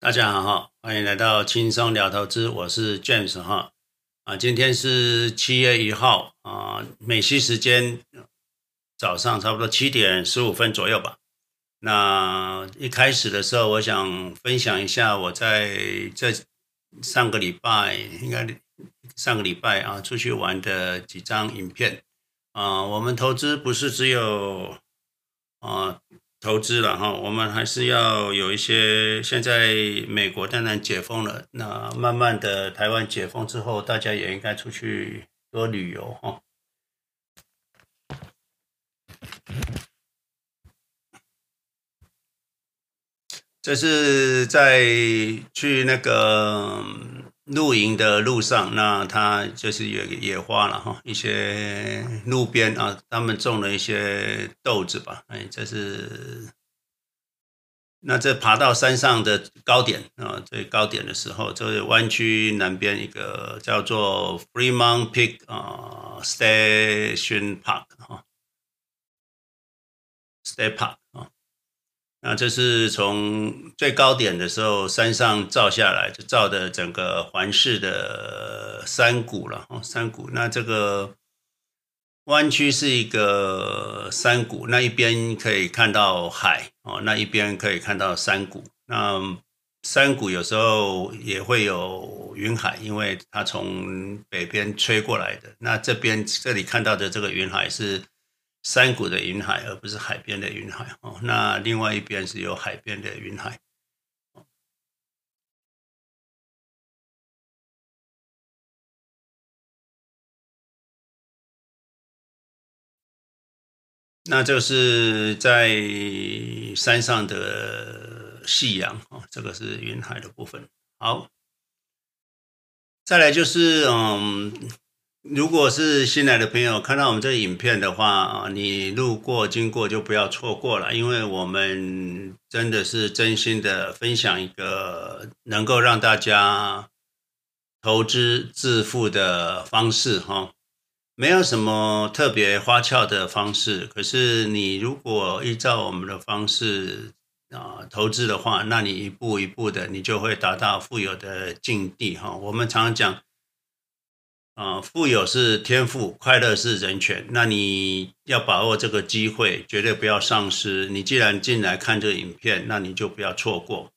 大家好哈，欢迎来到轻松聊投资，我是 James 哈啊，今天是七月一号啊，美西时间早上差不多七点十五分左右吧。那一开始的时候，我想分享一下我在这上个礼拜，应该上个礼拜啊，出去玩的几张影片啊。我们投资不是只有啊。投资了哈，我们还是要有一些。现在美国当然解封了，那慢慢的台湾解封之后，大家也应该出去多旅游哈。这是在去那个露营的路上，那他就是野野花了哈，一些路边啊，他们种了一些豆子吧，哎，这是，那这爬到山上的高点啊，最高点的时候，就是湾区南边一个叫做 Fremont Peak 啊 Station Park 哈，State Park。那这是从最高点的时候，山上照下来，就照的整个环视的山谷了哦，山谷。那这个弯曲是一个山谷，那一边可以看到海哦，那一边可以看到山谷。那山谷有时候也会有云海，因为它从北边吹过来的。那这边这里看到的这个云海是。山谷的云海，而不是海边的云海哦。那另外一边是有海边的云海。那就是在山上的夕阳哦，这个是云海的部分。好，再来就是嗯。如果是新来的朋友看到我们这个影片的话啊，你路过经过就不要错过了，因为我们真的是真心的分享一个能够让大家投资致富的方式哈，没有什么特别花俏的方式，可是你如果依照我们的方式啊投资的话，那你一步一步的你就会达到富有的境地哈。我们常常讲。啊，富有是天赋，快乐是人权。那你要把握这个机会，绝对不要丧失。你既然进来看这个影片，那你就不要错过。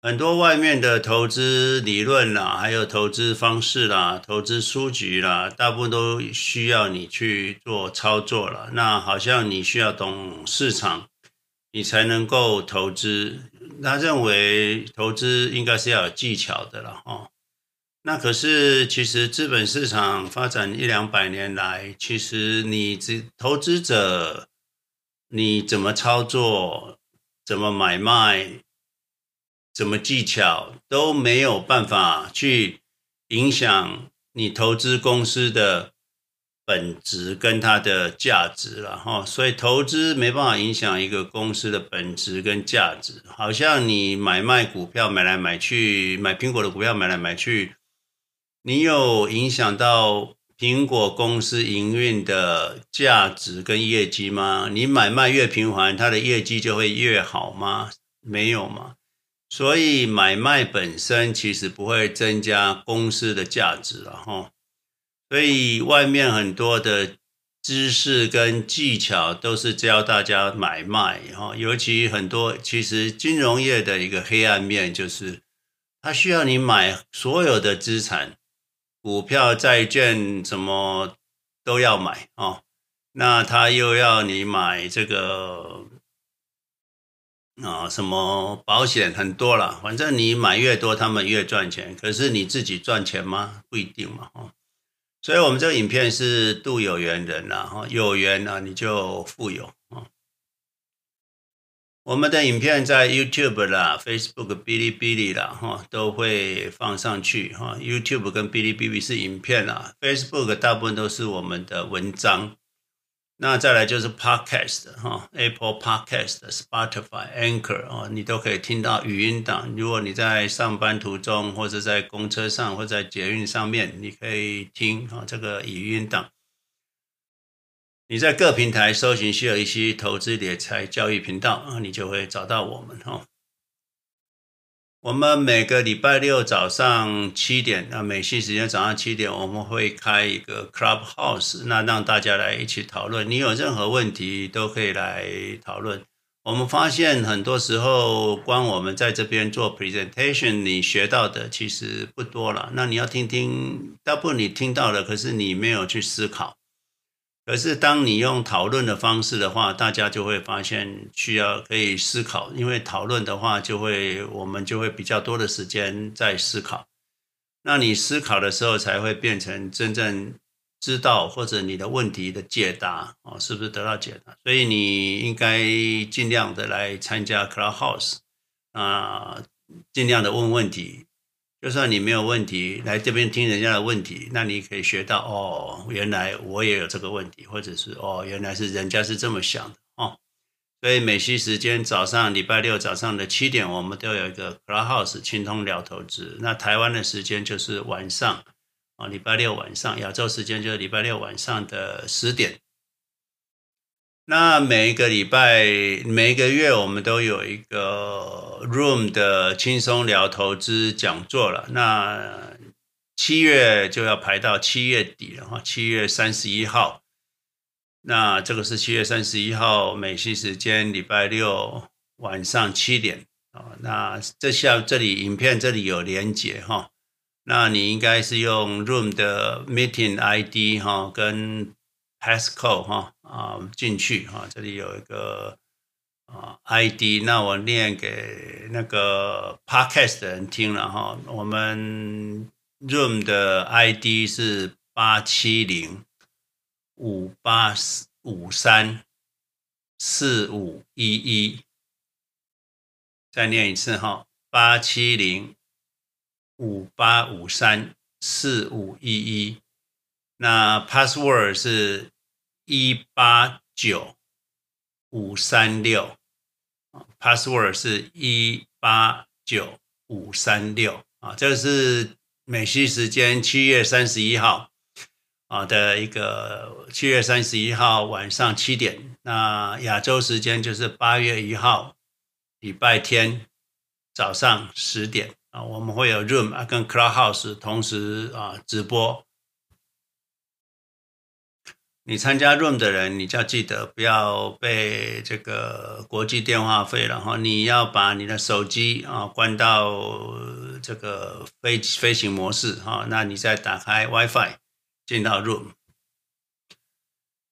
很多外面的投资理论啦，还有投资方式啦，投资书籍啦，大部分都需要你去做操作了。那好像你需要懂市场，你才能够投资。他认为投资应该是要有技巧的了，哈。那可是，其实资本市场发展一两百年来，其实你资投资者，你怎么操作，怎么买卖，怎么技巧，都没有办法去影响你投资公司的本质跟它的价值了哈。所以投资没办法影响一个公司的本质跟价值，好像你买卖股票买来买去，买苹果的股票买来买去。你有影响到苹果公司营运的价值跟业绩吗？你买卖越频繁，它的业绩就会越好吗？没有嘛。所以买卖本身其实不会增加公司的价值了哈。所以外面很多的知识跟技巧都是教大家买卖哈，尤其很多其实金融业的一个黑暗面就是，它需要你买所有的资产。股票、债券什么都要买哦，那他又要你买这个啊，什么保险很多了，反正你买越多，他们越赚钱。可是你自己赚钱吗？不一定嘛，哦。所以我们这个影片是度有缘人呐，哈，有缘呢你就富有。我们的影片在 YouTube 啦、Facebook、哔哩哔哩啦，哈，都会放上去哈。YouTube 跟哔哩哔哩是影片啦，Facebook 大部分都是我们的文章。那再来就是 Podcast 哈，Apple Podcast、Spotify、Anchor 哦，你都可以听到语音档。如果你在上班途中，或者在公车上，或者在捷运上面，你可以听啊这个语音档。你在各平台搜寻希尔伊西投资理财教育频道啊，你就会找到我们哈。我们每个礼拜六早上七点，啊，美西时间早上七点，我们会开一个 Clubhouse，那让大家来一起讨论。你有任何问题都可以来讨论。我们发现很多时候，光我们在这边做 presentation，你学到的其实不多了。那你要听听，大部分你听到了，可是你没有去思考。可是，当你用讨论的方式的话，大家就会发现需要可以思考，因为讨论的话，就会我们就会比较多的时间在思考。那你思考的时候，才会变成真正知道或者你的问题的解答哦，是不是得到解答？所以你应该尽量的来参加 Clubhouse 啊，尽量的问问题。就算你没有问题，来这边听人家的问题，那你可以学到哦，原来我也有这个问题，或者是哦，原来是人家是这么想的哦。所以美西时间早上礼拜六早上的七点，我们都有一个 Clubhouse 轻通聊投资。那台湾的时间就是晚上啊，礼拜六晚上，亚洲时间就是礼拜六晚上的十点。那每一个礼拜、每一个月，我们都有一个 Room 的轻松聊投资讲座了。那七月就要排到七月底了哈，七月三十一号。那这个是七月三十一号美西时间礼拜六晚上七点啊。那这下这里影片这里有连结哈，那你应该是用 Room 的 Meeting ID 哈跟。Passcode 哈啊进去哈，这里有一个啊 ID，那我念给那个 Podcast 的人听了哈。我们 Room 的 ID 是八七零五八五三四五一一，再念一次哈，八七零五八五三四五一一。那 Password 是。一八九五三六，password 是一八九五三六啊，这是美西时间七月三十一号啊的一个七月三十一号晚上七点，那亚洲时间就是八月一号礼拜天早上十点啊，我们会有 Room 啊跟 Clubhouse 同时啊直播。你参加 Room 的人，你就要记得不要被这个国际电话费了，然后你要把你的手机啊关到这个飞飞行模式哈，那你再打开 WiFi 进到 Room。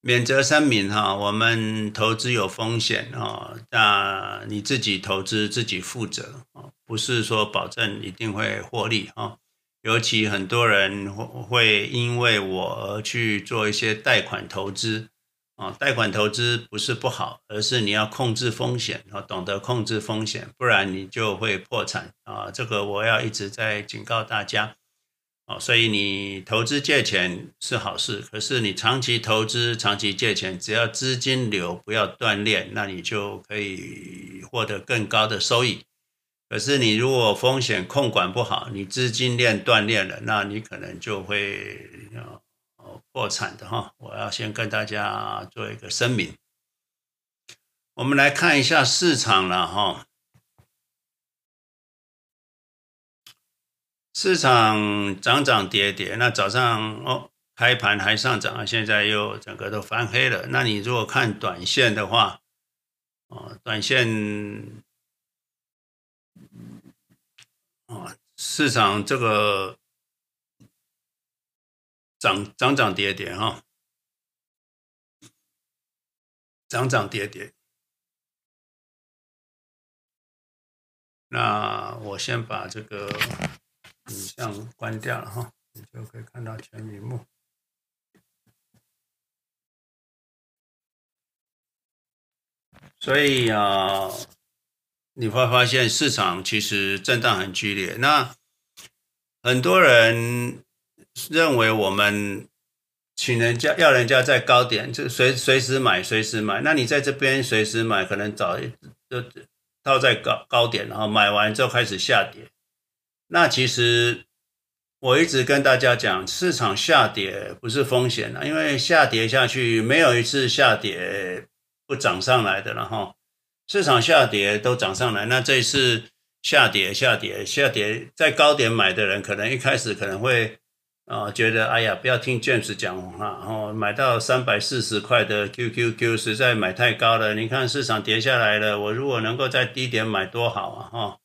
免责声明哈，我们投资有风险啊，那你自己投资自己负责啊，不是说保证一定会获利啊。尤其很多人会因为我而去做一些贷款投资啊，贷款投资不是不好，而是你要控制风险啊，懂得控制风险，不然你就会破产啊。这个我要一直在警告大家啊。所以你投资借钱是好事，可是你长期投资、长期借钱，只要资金流不要断裂，那你就可以获得更高的收益。可是你如果风险控管不好，你资金链断裂了，那你可能就会破产的哈。我要先跟大家做一个声明。我们来看一下市场了哈，市场涨涨跌跌，那早上哦开盘还上涨，现在又整个都翻黑了。那你如果看短线的话，哦，短线。啊，市场这个涨涨涨跌跌哈，涨涨跌跌。那我先把这个影像关掉了哈，你就可以看到全屏幕。所以啊。你会发现市场其实震荡很剧烈。那很多人认为我们请人家要人家在高点就随随时买随时买。那你在这边随时买，可能早就套在高高点，然后买完之后开始下跌。那其实我一直跟大家讲，市场下跌不是风险啊，因为下跌下去没有一次下跌不涨上来的了哈。市场下跌都涨上来，那这一次下跌，下跌，下跌，在高点买的人，可能一开始可能会啊、觉得，哎呀，不要听 James 讲话，哦，买到三百四十块的 QQQ 实在买太高了。你看市场跌下来了，我如果能够在低点买多好啊，哈、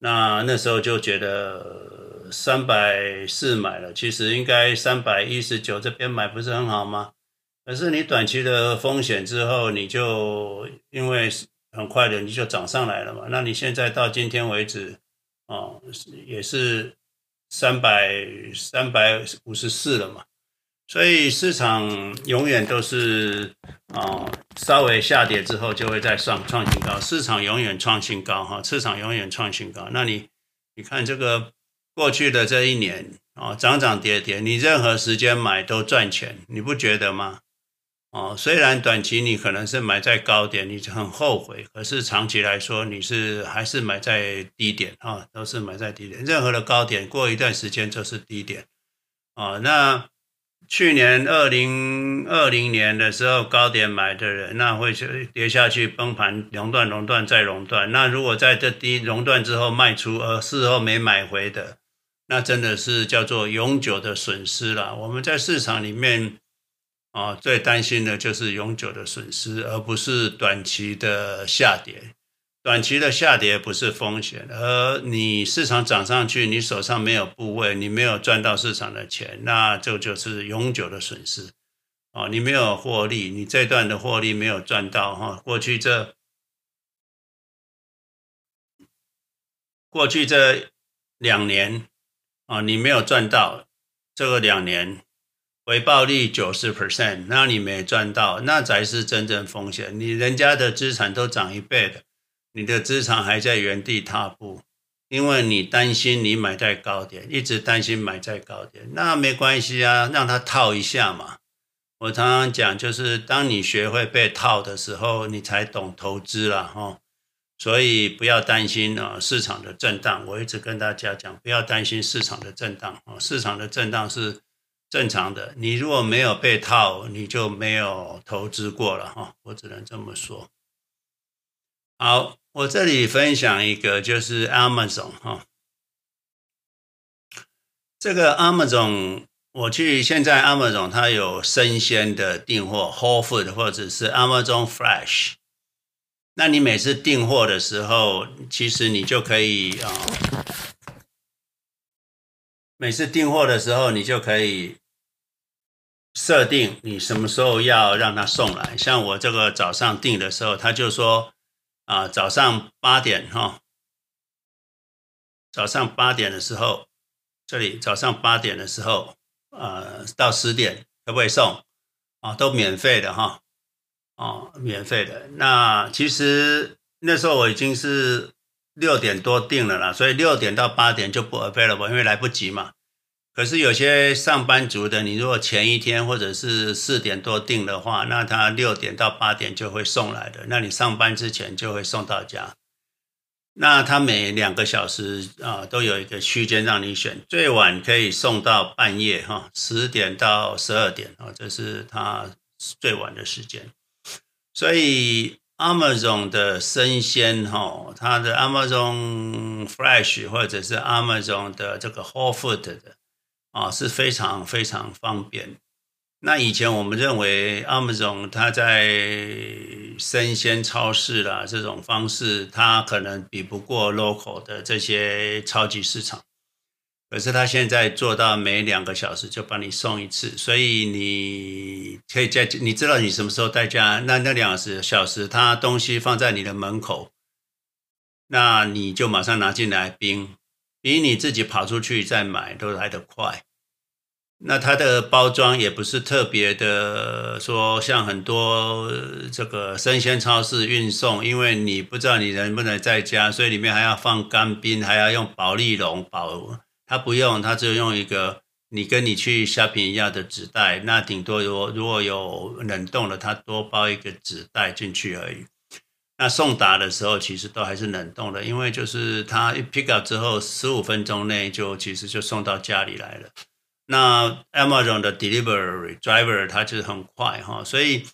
那那时候就觉得三百四买了，其实应该三百一十九这边买不是很好吗？可是你短期的风险之后，你就因为很快的你就涨上来了嘛。那你现在到今天为止，哦，也是三百三百五十四了嘛。所以市场永远都是啊，稍微下跌之后就会再上创新高。市场永远创新高哈，市场永远创新高。那你你看这个过去的这一年啊，涨涨跌跌，你任何时间买都赚钱，你不觉得吗？哦，虽然短期你可能是买在高点，你就很后悔，可是长期来说你是还是买在低点啊，都是买在低点。任何的高点过一段时间就是低点啊。那去年二零二零年的时候高点买的人，那会跌下去崩盘，熔断、熔断再熔断。那如果在这低熔断之后卖出，而事后没买回的，那真的是叫做永久的损失了。我们在市场里面。啊，最担心的就是永久的损失，而不是短期的下跌。短期的下跌不是风险，而你市场涨上去，你手上没有部位，你没有赚到市场的钱，那这就是永久的损失。哦，你没有获利，你这段的获利没有赚到哈。过去这过去这两年啊，你没有赚到这个两年。回报率九十 percent，那你没赚到，那才是真正风险。你人家的资产都涨一倍的，你的资产还在原地踏步，因为你担心你买在高点，一直担心买在高点，那没关系啊，让它套一下嘛。我常常讲，就是当你学会被套的时候，你才懂投资了哈。所以不要担心啊，市场的震荡。我一直跟大家讲，不要担心市场的震荡啊，市场的震荡是。正常的，你如果没有被套，你就没有投资过了哈，我只能这么说。好，我这里分享一个，就是 Amazon 哈，这个 Amazon，我去现在 Amazon 它有生鲜的订货，Whole Food 或者是 Amazon Fresh，那你每次订货的时候，其实你就可以啊，每次订货的时候你就可以。设定你什么时候要让他送来，像我这个早上订的时候，他就说啊，早上八点哈，早上八点的时候，这里早上八点的时候，呃，到十点可不可以送？啊，都免费的哈，哦，免费的。那其实那时候我已经是六点多订了啦，所以六点到八点就不 available，因为来不及嘛。可是有些上班族的，你如果前一天或者是四点多订的话，那他六点到八点就会送来的，那你上班之前就会送到家。那他每两个小时啊都有一个区间让你选，最晚可以送到半夜哈，十点到十二点啊，这是他最晚的时间。所以 Amazon 的生鲜哈，它的 Amazon Fresh 或者是 Amazon 的这个 Whole Food 的。啊，是非常非常方便。那以前我们认为 Amazon 它在生鲜超市啦这种方式，它可能比不过 local 的这些超级市场。可是它现在做到每两个小时就帮你送一次，所以你可以在你知道你什么时候在家，那那两时小时，它东西放在你的门口，那你就马上拿进来冰。比你自己跑出去再买都来得快，那它的包装也不是特别的说像很多这个生鲜超市运送，因为你不知道你能不能在家，所以里面还要放干冰，还要用保丽龙保。它不用，它只有用一个你跟你去 shopping 一样的纸袋，那顶多如如果有冷冻的，它多包一个纸袋进去而已。那送达的时候，其实都还是冷冻的，因为就是他一 pick up 之后，十五分钟内就其实就送到家里来了。那 Amazon 的 delivery driver 它就是很快哈，所以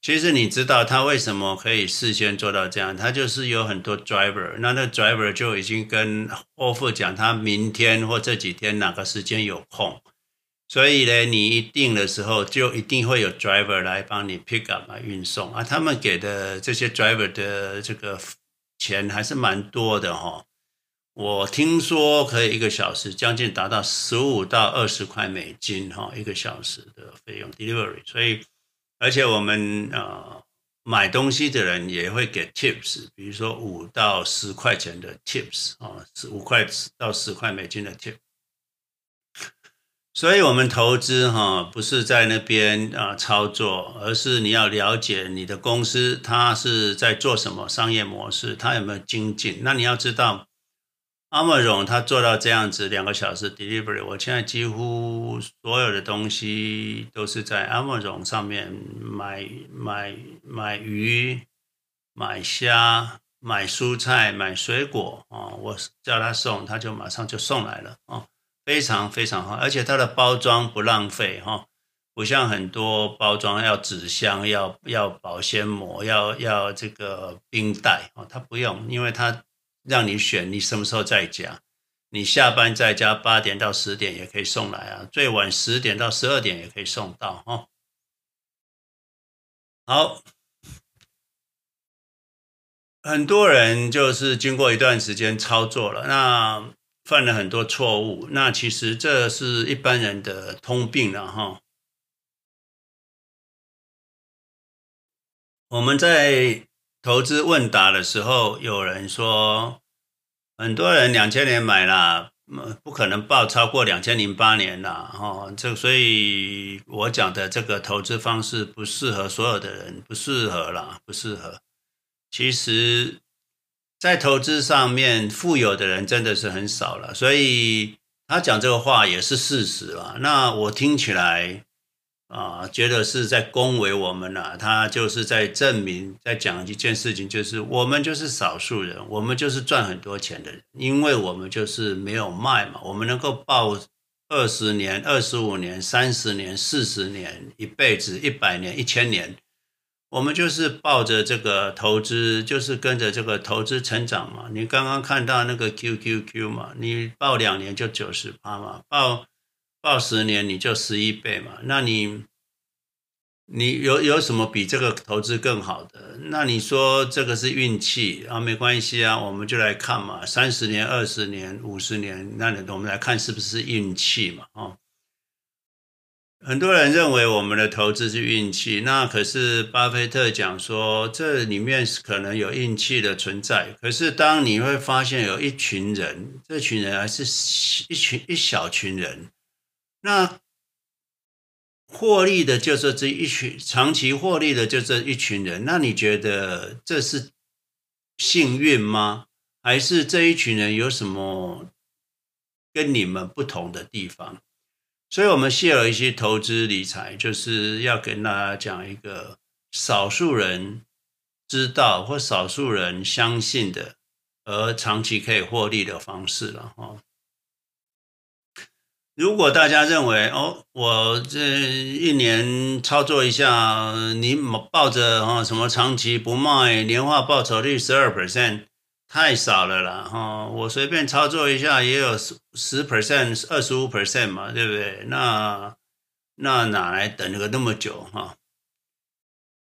其实你知道他为什么可以事先做到这样？他就是有很多 driver，那那 driver 就已经跟 offer 讲，他明天或这几天哪个时间有空，所以呢，你一定的时候就一定会有 driver 来帮你 pick up 来运送啊。他们给的这些 driver 的这个钱还是蛮多的哈。我听说可以一个小时将近达到十五到二十块美金哈，一个小时的费用 delivery，所以。而且我们呃买东西的人也会给 tips，比如说五到十块钱的 tips 啊，是五块到十块美金的 tips。所以，我们投资哈不是在那边啊操作，而是你要了解你的公司它是在做什么商业模式，它有没有精进。那你要知道。Amazon 他做到这样子两个小时 delivery，我现在几乎所有的东西都是在 Amazon 上面买买买鱼、买虾、买蔬菜、买水果啊，我叫他送，他就马上就送来了啊，非常非常好，而且它的包装不浪费哈，不像很多包装要纸箱、要要保鲜膜、要要这个冰袋啊，它不用，因为它。让你选，你什么时候在家？你下班在家八点到十点也可以送来啊，最晚十点到十二点也可以送到哦。好，很多人就是经过一段时间操作了，那犯了很多错误，那其实这是一般人的通病了哈。我们在。投资问答的时候，有人说，很多人两千年买了，不可能抱超过两千零八年了，哈，这所以我讲的这个投资方式不适合所有的人，不适合啦，不适合。其实，在投资上面，富有的人真的是很少了，所以他讲这个话也是事实啦。那我听起来。啊，觉得是在恭维我们呐，他就是在证明，在讲一件事情，就是我们就是少数人，我们就是赚很多钱的人，因为我们就是没有卖嘛，我们能够抱二十年、二十五年、三十年、四十年、一辈子、一百年、一千年，我们就是抱着这个投资，就是跟着这个投资成长嘛。你刚刚看到那个 QQQ 嘛，你抱两年就九十趴嘛，抱。报十年你就十一倍嘛，那你你有有什么比这个投资更好的？那你说这个是运气啊？没关系啊，我们就来看嘛，三十年、二十年、五十年，那你我们来看是不是运气嘛？哦，很多人认为我们的投资是运气，那可是巴菲特讲说这里面可能有运气的存在。可是当你会发现有一群人，这群人还是一群一小群人。那获利的就是这一群，长期获利的就这一群人。那你觉得这是幸运吗？还是这一群人有什么跟你们不同的地方？所以，我们谢尔一些投资理财，就是要跟大家讲一个少数人知道或少数人相信的，而长期可以获利的方式了哈。如果大家认为哦，我这一年操作一下，你抱着哈什么长期不卖，年化报酬率十二 percent 太少了啦哈，我随便操作一下也有十十 percent、二十五 percent 嘛，对不对？那那哪来等个那么久哈？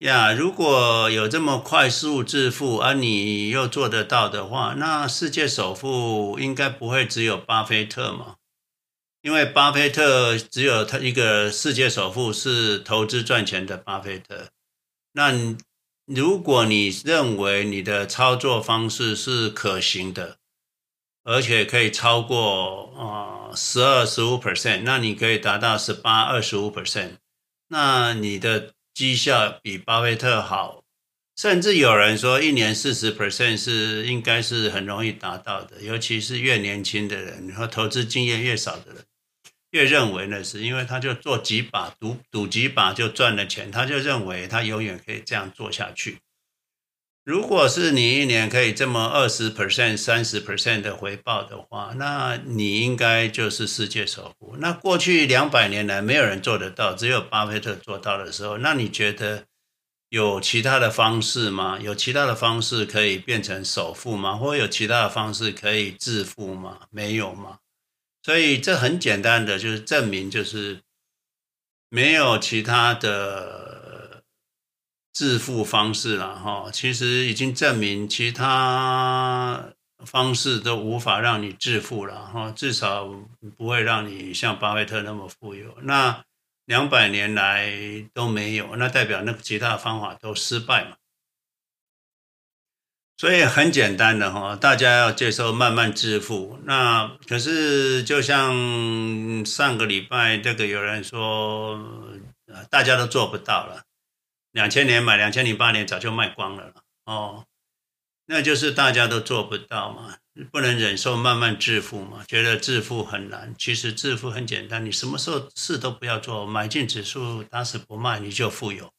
呀，如果有这么快速致富，而你又做得到的话，那世界首富应该不会只有巴菲特嘛？因为巴菲特只有他一个世界首富是投资赚钱的巴菲特。那如果你认为你的操作方式是可行的，而且可以超过啊十二十五 percent，那你可以达到十八二十五 percent，那你的绩效比巴菲特好，甚至有人说一年四十 percent 是应该是很容易达到的，尤其是越年轻的人和投资经验越少的人。越认为呢，是因为他就做几把赌赌几把就赚了钱，他就认为他永远可以这样做下去。如果是你一年可以这么二十 percent、三十 percent 的回报的话，那你应该就是世界首富。那过去两百年来没有人做得到，只有巴菲特做到的时候，那你觉得有其他的方式吗？有其他的方式可以变成首富吗？或有其他的方式可以致富吗？没有吗？所以这很简单的就是证明，就是没有其他的致富方式了哈。其实已经证明其他方式都无法让你致富了哈，至少不会让你像巴菲特那么富有。那两百年来都没有，那代表那个其他的方法都失败嘛。所以很简单的哈，大家要接受慢慢致富。那可是就像上个礼拜这个有人说，大家都做不到了。两千年买，两千零八年早就卖光了哦。那就是大家都做不到嘛。不能忍受慢慢致富嘛？觉得致富很难，其实致富很简单。你什么时候事都不要做，买进指数打死不卖，你就富有。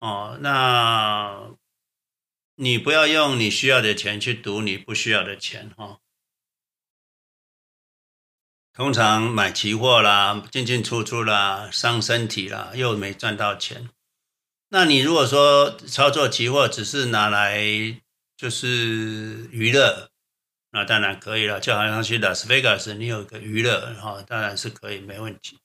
哦，那你不要用你需要的钱去赌你不需要的钱哈、哦。通常买期货啦，进进出出啦，伤身体啦，又没赚到钱。那你如果说操作期货只是拿来就是娱乐。那当然可以了，就好像去拉斯维加斯，你有个娱乐哈，当然是可以，没问题。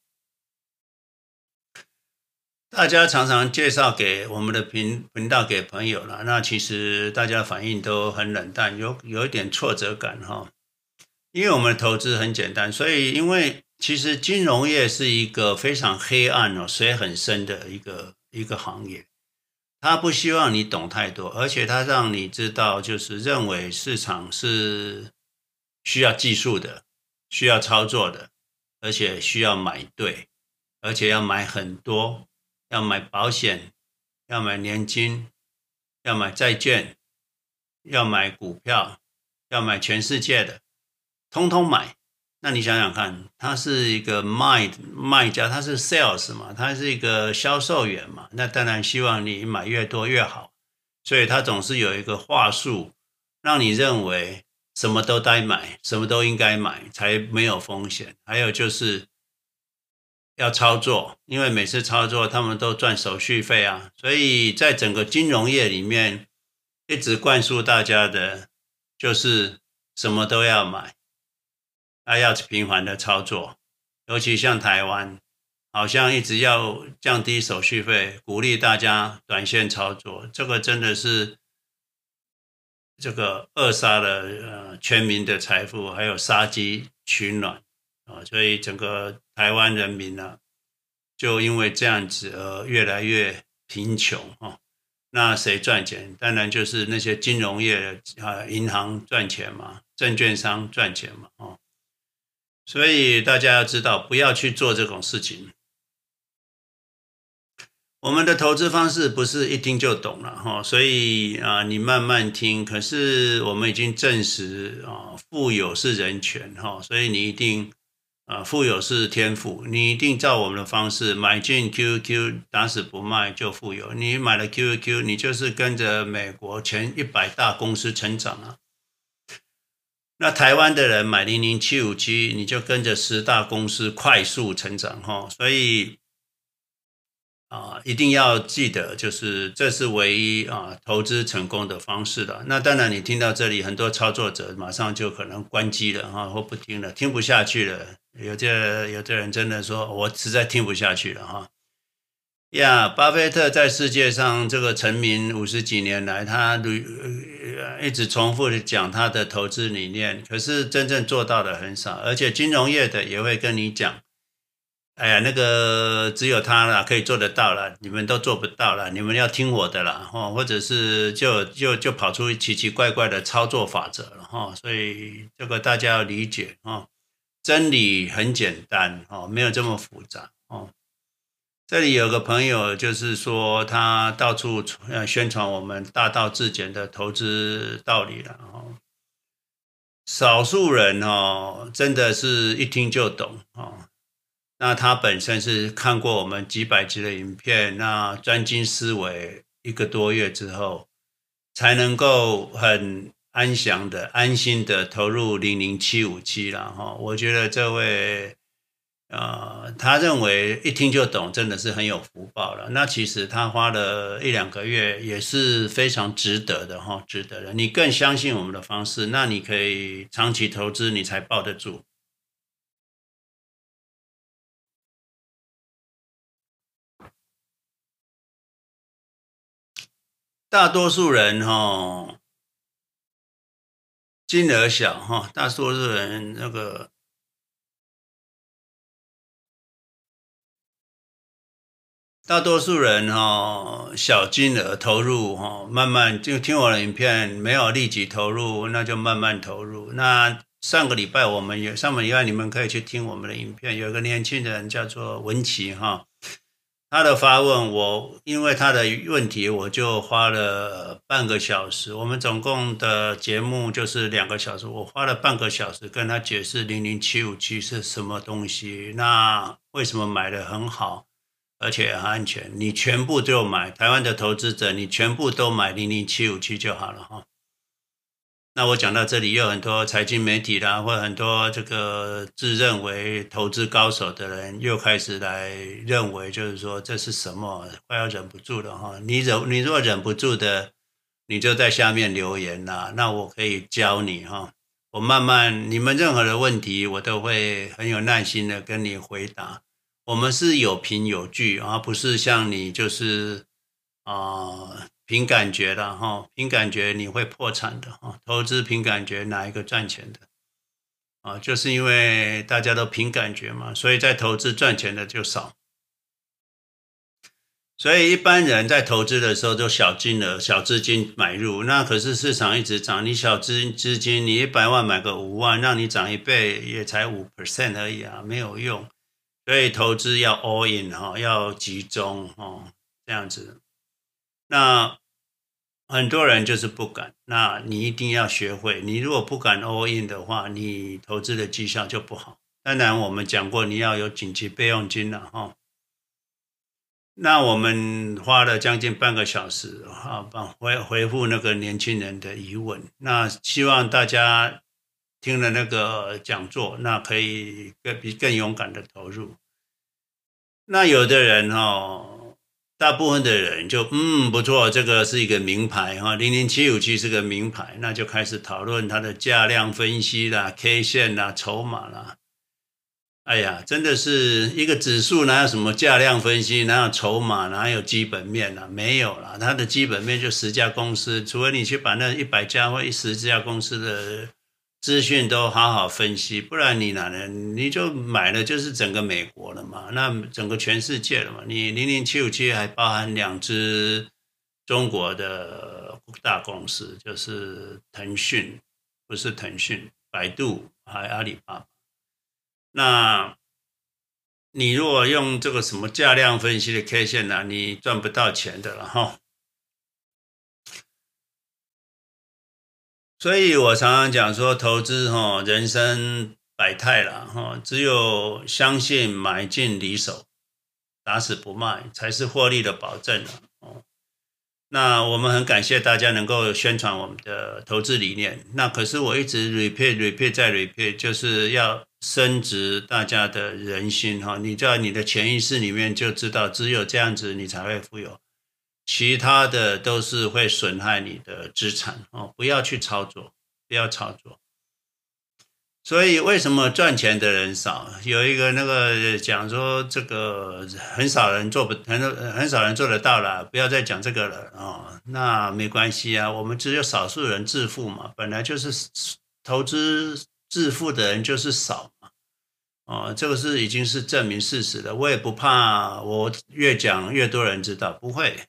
大家常常介绍给我们的频频道给朋友了，那其实大家反应都很冷淡，有有一点挫折感哈。因为我们的投资很简单，所以因为其实金融业是一个非常黑暗哦，水很深的一个一个行业。他不希望你懂太多，而且他让你知道，就是认为市场是需要技术的，需要操作的，而且需要买对，而且要买很多，要买保险，要买年金，要买债券，要买股票，要买全世界的，通通买。那你想想看，他是一个卖卖家，他是 sales 嘛，他是一个销售员嘛，那当然希望你买越多越好，所以他总是有一个话术，让你认为什么都该买，什么都应该买，才没有风险。还有就是要操作，因为每次操作他们都赚手续费啊，所以在整个金融业里面，一直灌输大家的就是什么都要买。还要频繁的操作，尤其像台湾，好像一直要降低手续费，鼓励大家短线操作，这个真的是这个扼杀了呃全民的财富，还有杀鸡取暖啊，所以整个台湾人民呢，就因为这样子而越来越贫穷啊。那谁赚钱？当然就是那些金融业啊，银行赚钱嘛，证券商赚钱嘛，哦。所以大家要知道，不要去做这种事情。我们的投资方式不是一听就懂了哈，所以啊，你慢慢听。可是我们已经证实啊，富有是人权哈，所以你一定啊，富有是天赋，你一定照我们的方式买进 QQ，打死不卖就富有。你买了 QQ，你就是跟着美国前一百大公司成长啊。那台湾的人买零零七五七，你就跟着十大公司快速成长哈，所以啊，一定要记得，就是这是唯一啊投资成功的方式了。那当然，你听到这里，很多操作者马上就可能关机了哈，或不听了，听不下去了。有的有的人真的说，我实在听不下去了哈。呀，巴菲特在世界上这个成名五十几年来，他一直重复的讲他的投资理念，可是真正做到的很少，而且金融业的也会跟你讲，哎呀，那个只有他了可以做得到了，你们都做不到了，你们要听我的了哈，或者是就就就跑出奇奇怪怪的操作法则了哈，所以这个大家要理解哈，真理很简单哈，没有这么复杂哦。这里有个朋友，就是说他到处宣传我们大道至简的投资道理了哦。少数人哦，真的是一听就懂哦。那他本身是看过我们几百集的影片，那专精思维一个多月之后，才能够很安详的、安心的投入零零七五七了哈。我觉得这位。呃，他认为一听就懂，真的是很有福报了。那其实他花了一两个月也是非常值得的哈，值得的。你更相信我们的方式，那你可以长期投资，你才抱得住。大多数人哈，金额小哈，大多数人那个。大多数人哈，小金额投入哈，慢慢就听我的影片，没有立即投入，那就慢慢投入。那上个礼拜我们有上个礼拜你们可以去听我们的影片，有一个年轻人叫做文琪哈，他的发问我因为他的问题，我就花了半个小时。我们总共的节目就是两个小时，我花了半个小时跟他解释零零七五七是什么东西，那为什么买的很好？而且很安全，你全部都买台湾的投资者，你全部都买零零七五七就好了哈。那我讲到这里，有很多财经媒体啦，或很多这个自认为投资高手的人，又开始来认为，就是说这是什么，快要忍不住了哈。你忍，你如果忍不住的，你就在下面留言啦，那我可以教你哈。我慢慢，你们任何的问题，我都会很有耐心的跟你回答。我们是有凭有据，而不是像你就是啊凭感觉的哈，凭感觉你会破产的哈。投资凭感觉哪一个赚钱的啊？就是因为大家都凭感觉嘛，所以在投资赚钱的就少。所以一般人在投资的时候就小金额、小资金买入，那可是市场一直涨，你小资资金你一百万买个五万，让你涨一倍也才五 percent 而已啊，没有用。所以投资要 all in 哈，要集中哦，这样子。那很多人就是不敢，那你一定要学会。你如果不敢 all in 的话，你投资的绩效就不好。当然，我们讲过你要有紧急备用金了哈。那我们花了将近半个小时哈，帮回回复那个年轻人的疑问。那希望大家。听了那个讲座，那可以更比更勇敢的投入。那有的人哦，大部分的人就嗯不错，这个是一个名牌哈，零零七五七是个名牌，那就开始讨论它的价量分析啦、K 线啦、筹码啦。哎呀，真的是一个指数哪有什么价量分析，哪有筹码，哪有基本面啊？没有啦，它的基本面就十家公司，除非你去把那一百家或一十家公司的。资讯都好好分析，不然你哪能？你就买了就是整个美国了嘛，那整个全世界了嘛。你零零七五七还包含两只中国的大公司，就是腾讯，不是腾讯，百度还阿里巴巴。那你如果用这个什么价量分析的 K 线呢，你赚不到钱的了哈。所以我常常讲说，投资哈，人生百态了哈，只有相信买进离手，打死不卖，才是获利的保证了哦。那我们很感谢大家能够宣传我们的投资理念。那可是我一直 repeat repeat 再 repeat，就是要升值大家的人心哈。你在你的潜意识里面就知道，只有这样子，你才会富有。其他的都是会损害你的资产哦，不要去操作，不要操作。所以为什么赚钱的人少？有一个那个讲说，这个很少人做不很很少人做得到了，不要再讲这个了哦。那没关系啊，我们只有少数人致富嘛，本来就是投资致富的人就是少嘛。哦，这个是已经是证明事实了。我也不怕，我越讲越多人知道，不会。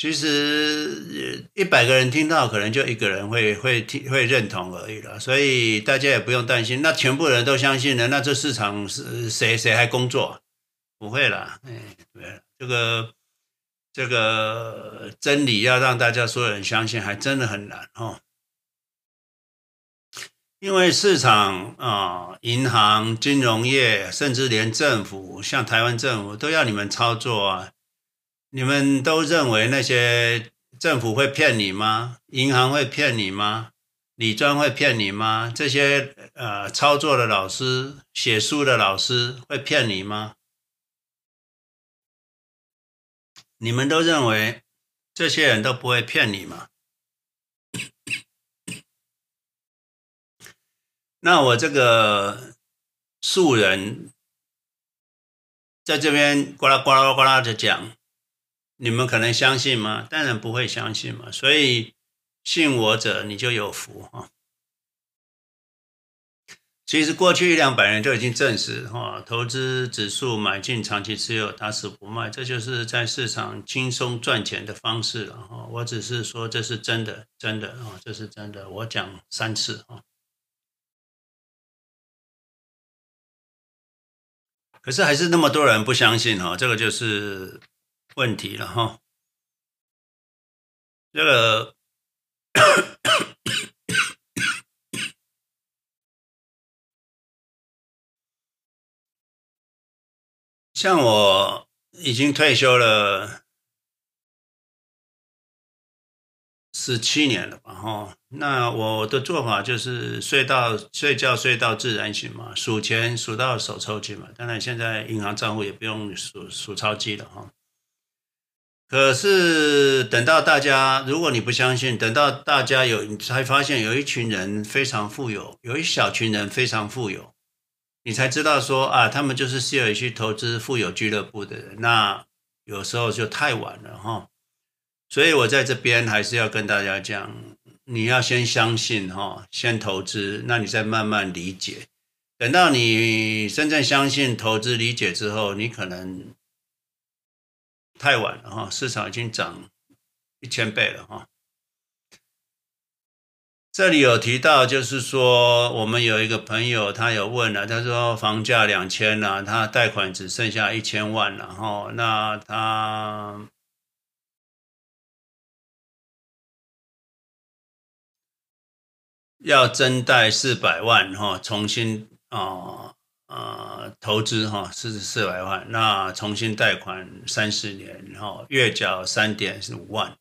其实一百个人听到，可能就一个人会会听会认同而已了，所以大家也不用担心。那全部人都相信了，那这市场是谁谁还工作？不会啦，哎，这个这个真理要让大家所有人相信，还真的很难哦。因为市场啊，银行、金融业，甚至连政府，像台湾政府，都要你们操作啊。你们都认为那些政府会骗你吗？银行会骗你吗？理专会骗你吗？这些呃操作的老师、写书的老师会骗你吗？你们都认为这些人都不会骗你吗？那我这个素人在这边呱啦呱啦呱啦的讲，你们可能相信吗？当然不会相信嘛。所以。信我者，你就有福哈。其实过去一两百年就已经证实哈，投资指数买进长期持有，打死不卖，这就是在市场轻松赚钱的方式了哈。我只是说这是真的，真的啊，这是真的。我讲三次啊，可是还是那么多人不相信哈，这个就是问题了哈。这个。像我已经退休了十七年了吧，哈，那我的做法就是睡到睡觉睡到自然醒嘛，数钱数到手抽筋嘛。当然现在银行账户也不用数数钞机了，哈。可是等到大家，如果你不相信，等到大家有，你才发现有一群人非常富有，有一小群人非常富有，你才知道说啊，他们就是希尔去投资富有俱乐部的人。那有时候就太晚了哈。所以我在这边还是要跟大家讲，你要先相信哈，先投资，那你再慢慢理解。等到你真正相信投资理解之后，你可能。太晚了哈，市场已经涨一千倍了哈。这里有提到，就是说我们有一个朋友，他有问了，他说房价两千了，他贷款只剩下一千万了哈，那他要增贷四百万哈，重新啊。呃，投资哈四十四百万，那重新贷款三十年，然后月缴三点五万，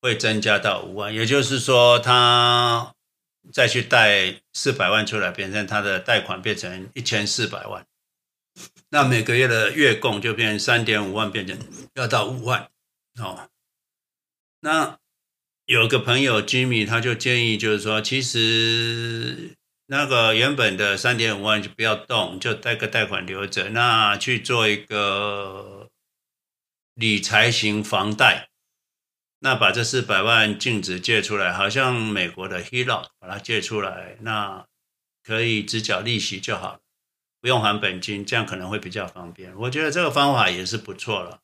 会增加到五万，也就是说，他再去贷四百万出来，变成他的贷款变成一千四百万，那每个月的月供就变三点五万，变成要到五万哦。那有个朋友 Jimmy 他就建议，就是说，其实。那个原本的三点五万就不要动，就贷个贷款留着，那去做一个理财型房贷，那把这四百万净值借出来，好像美国的 Helo 把它借出来，那可以只缴利息就好，不用还本金，这样可能会比较方便。我觉得这个方法也是不错了。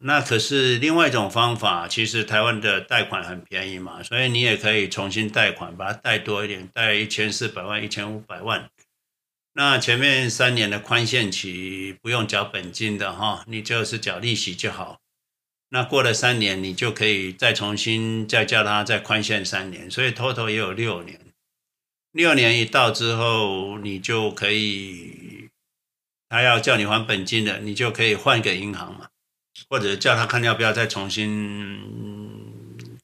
那可是另外一种方法，其实台湾的贷款很便宜嘛，所以你也可以重新贷款，把它贷多一点，贷一千四百万、一千五百万。那前面三年的宽限期不用缴本金的哈，你就是缴利息就好。那过了三年，你就可以再重新再叫他再宽限三年，所以 total 也有六年。六年一到之后，你就可以，他要叫你还本金的，你就可以换个银行嘛。或者叫他看要不要再重新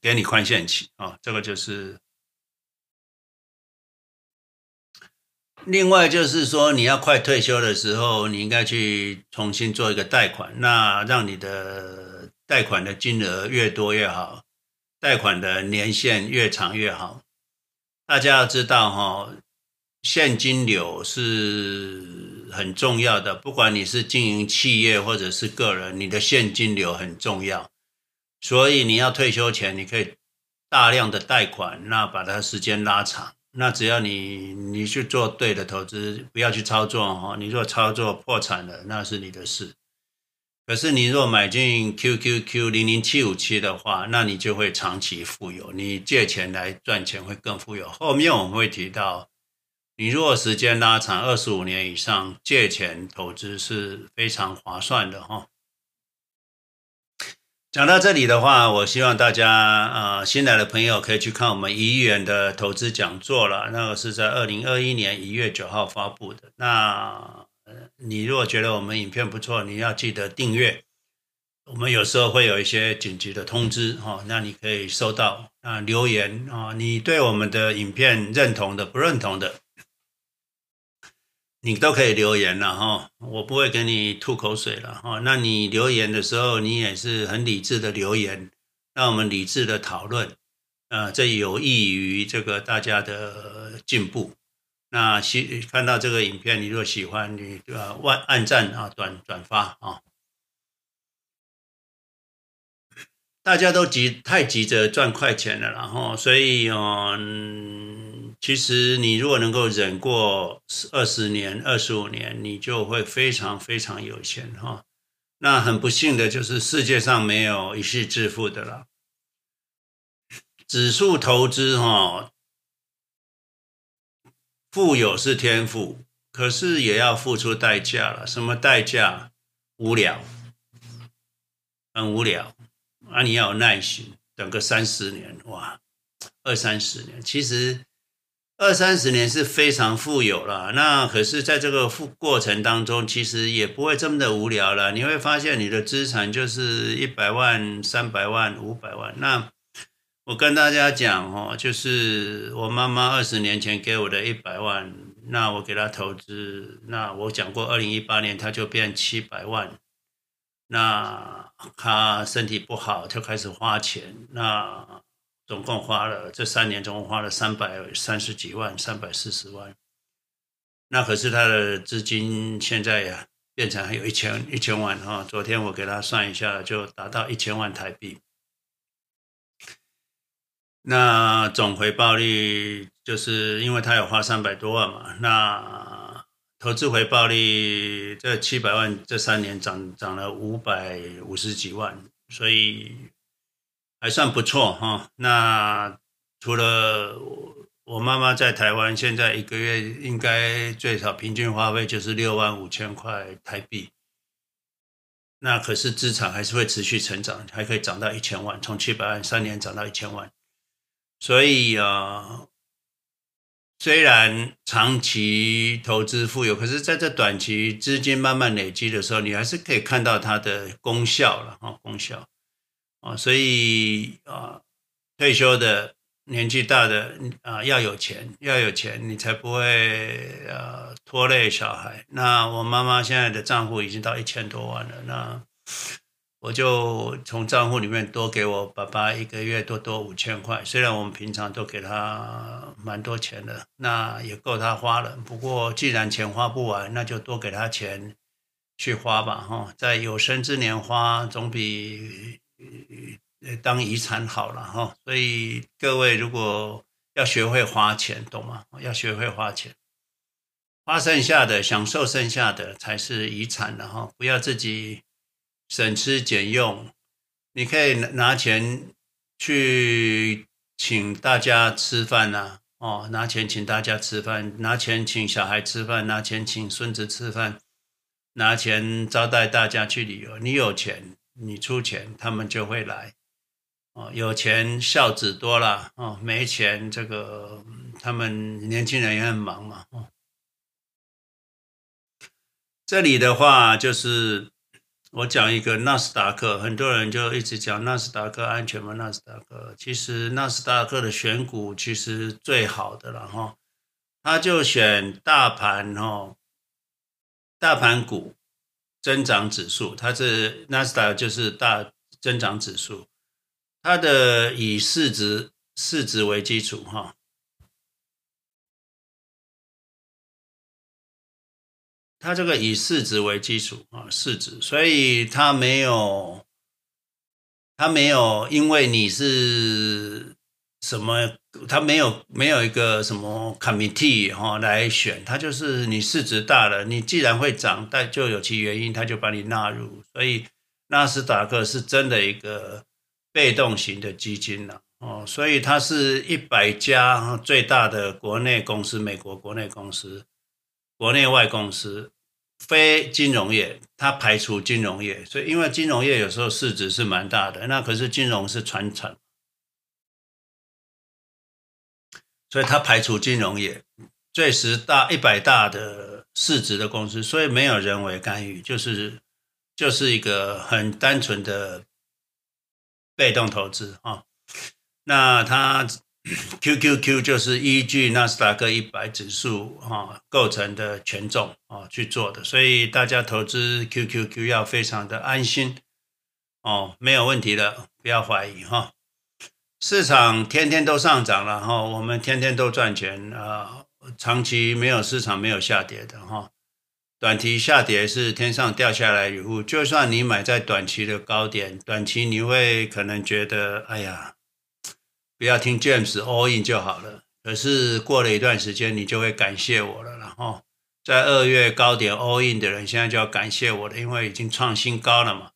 给你宽限期啊，这个就是。另外就是说，你要快退休的时候，你应该去重新做一个贷款，那让你的贷款的金额越多越好，贷款的年限越长越好。大家要知道哈，现金流是。很重要的，不管你是经营企业或者是个人，你的现金流很重要。所以你要退休前，你可以大量的贷款，那把它时间拉长。那只要你你去做对的投资，不要去操作哈。你若操作破产了，那是你的事。可是你若买进 QQQ 零零七五七的话，那你就会长期富有。你借钱来赚钱会更富有。后面我们会提到。你如果时间拉长二十五年以上，借钱投资是非常划算的哈。讲到这里的话，我希望大家啊、新来的朋友可以去看我们一亿元的投资讲座了，那个是在二零二一年一月九号发布的。那你如果觉得我们影片不错，你要记得订阅。我们有时候会有一些紧急的通知哈，那你可以收到啊留言啊，你对我们的影片认同的、不认同的，你都可以留言了哈，我不会给你吐口水了哈。那你留言的时候，你也是很理智的留言，让我们理智的讨论，啊，这有益于这个大家的进步。那喜看到这个影片，你若喜欢，你呃万按赞啊转转发啊。大家都急太急着赚快钱了，然后所以嗯，其实你如果能够忍过二十年、二十五年，你就会非常非常有钱哈。那很不幸的就是世界上没有一夕致富的了。指数投资哈。富有是天赋，可是也要付出代价了。什么代价？无聊，很无聊。啊，你要有耐心，等个三十年，哇，二三十年，其实二三十年是非常富有了。那可是，在这个富过程当中，其实也不会这么的无聊了。你会发现，你的资产就是一百万、三百万、五百万。那我跟大家讲哦，就是我妈妈二十年前给我的一百万，那我给她投资，那我讲过，二零一八年她就变七百万，那她身体不好就开始花钱，那总共花了这三年，总共花了三百三十几万，三百四十万，那可是他的资金现在呀变成还有一千一千万哈，昨天我给他算一下，就达到一千万台币。那总回报率就是因为他有花三百多万嘛，那投资回报率这七百万这三年涨涨了五百五十几万，所以还算不错哈。那除了我妈妈在台湾，现在一个月应该最少平均花费就是六万五千块台币，那可是资产还是会持续成长，还可以涨到一千万，从七百万三年涨到一千万。所以啊，虽然长期投资富有，可是在这短期资金慢慢累积的时候，你还是可以看到它的功效了啊，功效啊。所以啊，退休的年纪大的啊，要有钱，要有钱，你才不会呃拖累小孩。那我妈妈现在的账户已经到一千多万了，那。我就从账户里面多给我爸爸一个月多多五千块，虽然我们平常都给他蛮多钱的，那也够他花了。不过既然钱花不完，那就多给他钱去花吧，哈，在有生之年花总比当遗产好了，哈。所以各位如果要学会花钱，懂吗？要学会花钱，花剩下的，享受剩下的才是遗产的，哈，不要自己。省吃俭用，你可以拿钱去请大家吃饭呐，哦，拿钱请大家吃饭，拿钱请小孩吃饭，拿钱请孙子吃饭，拿钱招待大家去旅游。你有钱，你出钱，他们就会来。哦，有钱孝子多了，哦，没钱这个他们年轻人也很忙嘛。哦，这里的话就是。我讲一个纳斯达克，很多人就一直讲纳斯达克安全吗？纳斯达克其实纳斯达克的选股其实最好的了哈，他就选大盘哈，大盘股增长指数，它是 Nasdaq 就是大增长指数，它的以市值市值为基础哈。它这个以市值为基础啊，市值，所以它没有，它没有，因为你是什么，它没有没有一个什么 committee 哈来选，它就是你市值大了，你既然会涨，但就有其原因，它就把你纳入，所以纳斯达克是真的一个被动型的基金了哦，所以它是一百家最大的国内公司，美国国内公司。国内外公司，非金融业，它排除金融业，所以因为金融业有时候市值是蛮大的，那可是金融是传承，所以它排除金融业，最十大一百大的市值的公司，所以没有人为干预，就是就是一个很单纯的被动投资啊。那它 QQQ 就是依据纳斯达克一百指数啊构成的权重啊去做的，所以大家投资 QQQ 要非常的安心哦，没有问题的，不要怀疑哈。市场天天都上涨了哈，我们天天都赚钱啊，长期没有市场没有下跌的哈。短期下跌是天上掉下来雨雾，就算你买在短期的高点，短期你会可能觉得，哎呀，不要听 James all in 就好了。可是过了一段时间，你就会感谢我了。然后在二月高点 all in 的人，现在就要感谢我了，因为已经创新高了嘛。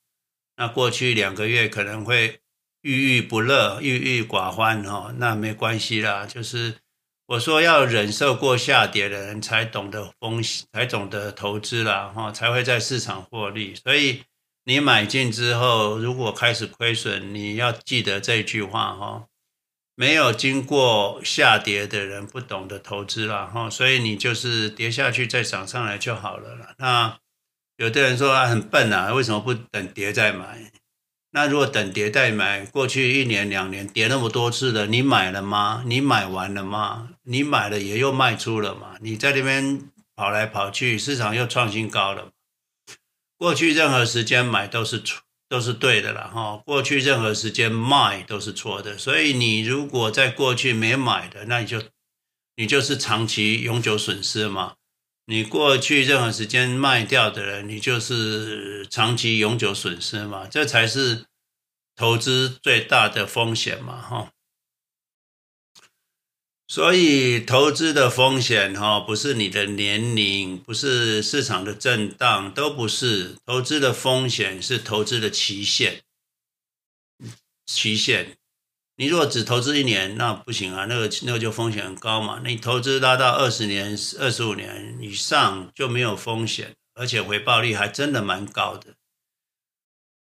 那过去两个月可能会郁郁不乐、郁郁寡欢哈，那没关系啦，就是。我说要忍受过下跌的人才懂得风险，才懂得投资啦，哈，才会在市场获利。所以你买进之后，如果开始亏损，你要记得这句话哈，没有经过下跌的人不懂得投资啦，哈，所以你就是跌下去再涨上来就好了啦。那有的人说啊，很笨啊，为什么不等跌再买？那如果等跌再买，过去一年两年跌那么多次了，你买了吗？你买完了吗？你买了也又卖出了嘛？你在那边跑来跑去，市场又创新高了。过去任何时间买都是错，都是对的了哈。过去任何时间卖都是错的，所以你如果在过去没买的，那你就你就是长期永久损失嘛。你过去任何时间卖掉的人，你就是长期永久损失嘛，这才是投资最大的风险嘛，哈。所以投资的风险，哈，不是你的年龄，不是市场的震荡，都不是。投资的风险是投资的期限，期限。你如果只投资一年，那不行啊，那个那个就风险很高嘛。你投资拉到二十年、二十五年以上就没有风险，而且回报率还真的蛮高的。